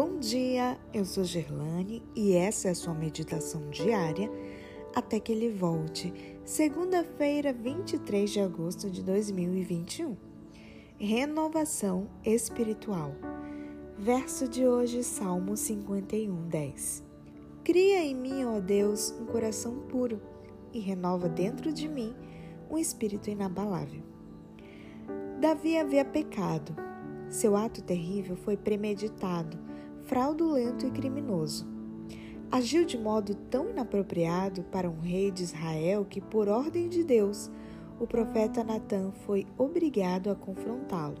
Bom dia, eu sou Gerlane e essa é a sua meditação diária até que ele volte, segunda-feira, 23 de agosto de 2021. Renovação espiritual. Verso de hoje, Salmo 51, 10. Cria em mim, ó Deus, um coração puro e renova dentro de mim um espírito inabalável. Davi havia pecado. Seu ato terrível foi premeditado, fraudulento e criminoso. Agiu de modo tão inapropriado para um rei de Israel que, por ordem de Deus, o profeta Natã foi obrigado a confrontá-lo.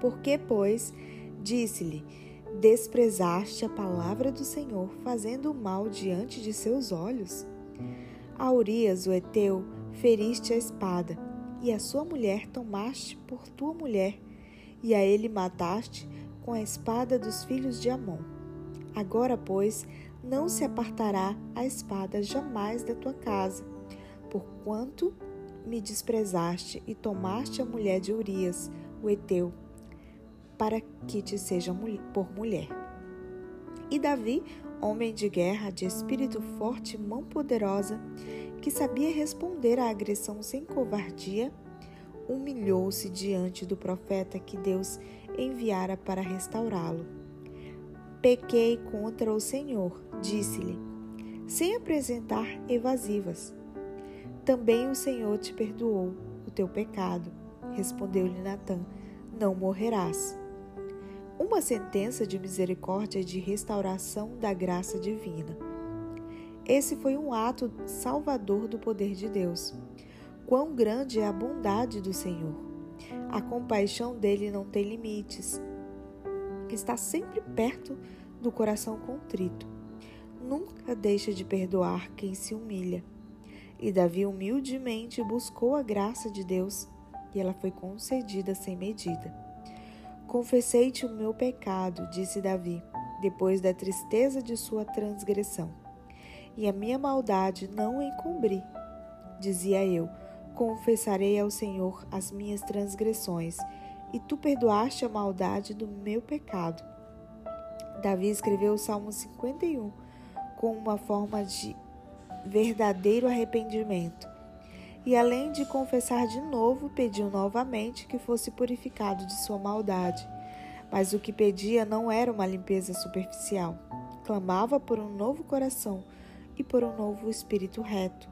Por que, pois, disse-lhe: Desprezaste a palavra do Senhor, fazendo o mal diante de seus olhos? A Urias, o Eteu, feriste a espada, e a sua mulher tomaste por tua mulher, e a ele mataste com a espada dos filhos de Amon. Agora, pois, não se apartará a espada jamais da tua casa, porquanto me desprezaste e tomaste a mulher de Urias, o Eteu, para que te seja por mulher. E Davi, homem de guerra, de espírito forte e mão poderosa, que sabia responder à agressão sem covardia, humilhou-se diante do profeta que Deus enviara para restaurá-lo. Pequei contra o Senhor, disse-lhe, sem apresentar evasivas. Também o Senhor te perdoou o teu pecado. Respondeu-lhe Natã: Não morrerás. Uma sentença de misericórdia e de restauração da graça divina. Esse foi um ato salvador do poder de Deus. Quão grande é a bondade do Senhor! A compaixão dele não tem limites. Está sempre perto do coração contrito. Nunca deixa de perdoar quem se humilha. E Davi humildemente buscou a graça de Deus e ela foi concedida sem medida. Confessei-te o meu pecado, disse Davi, depois da tristeza de sua transgressão. E a minha maldade não encobri. Dizia eu: Confessarei ao Senhor as minhas transgressões, e tu perdoaste a maldade do meu pecado. Davi escreveu o Salmo 51 com uma forma de verdadeiro arrependimento. E além de confessar de novo, pediu novamente que fosse purificado de sua maldade. Mas o que pedia não era uma limpeza superficial. Clamava por um novo coração e por um novo espírito reto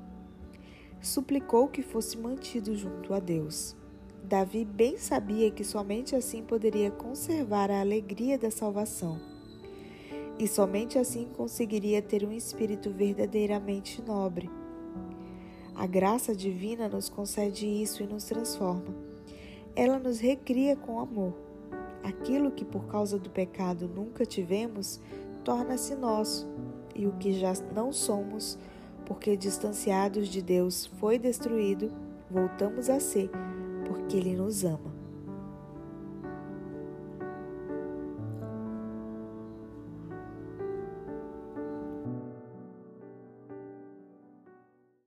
suplicou que fosse mantido junto a Deus. Davi bem sabia que somente assim poderia conservar a alegria da salvação. E somente assim conseguiria ter um espírito verdadeiramente nobre. A graça divina nos concede isso e nos transforma. Ela nos recria com amor. Aquilo que por causa do pecado nunca tivemos torna-se nosso, e o que já não somos porque distanciados de Deus foi destruído, voltamos a ser, porque Ele nos ama.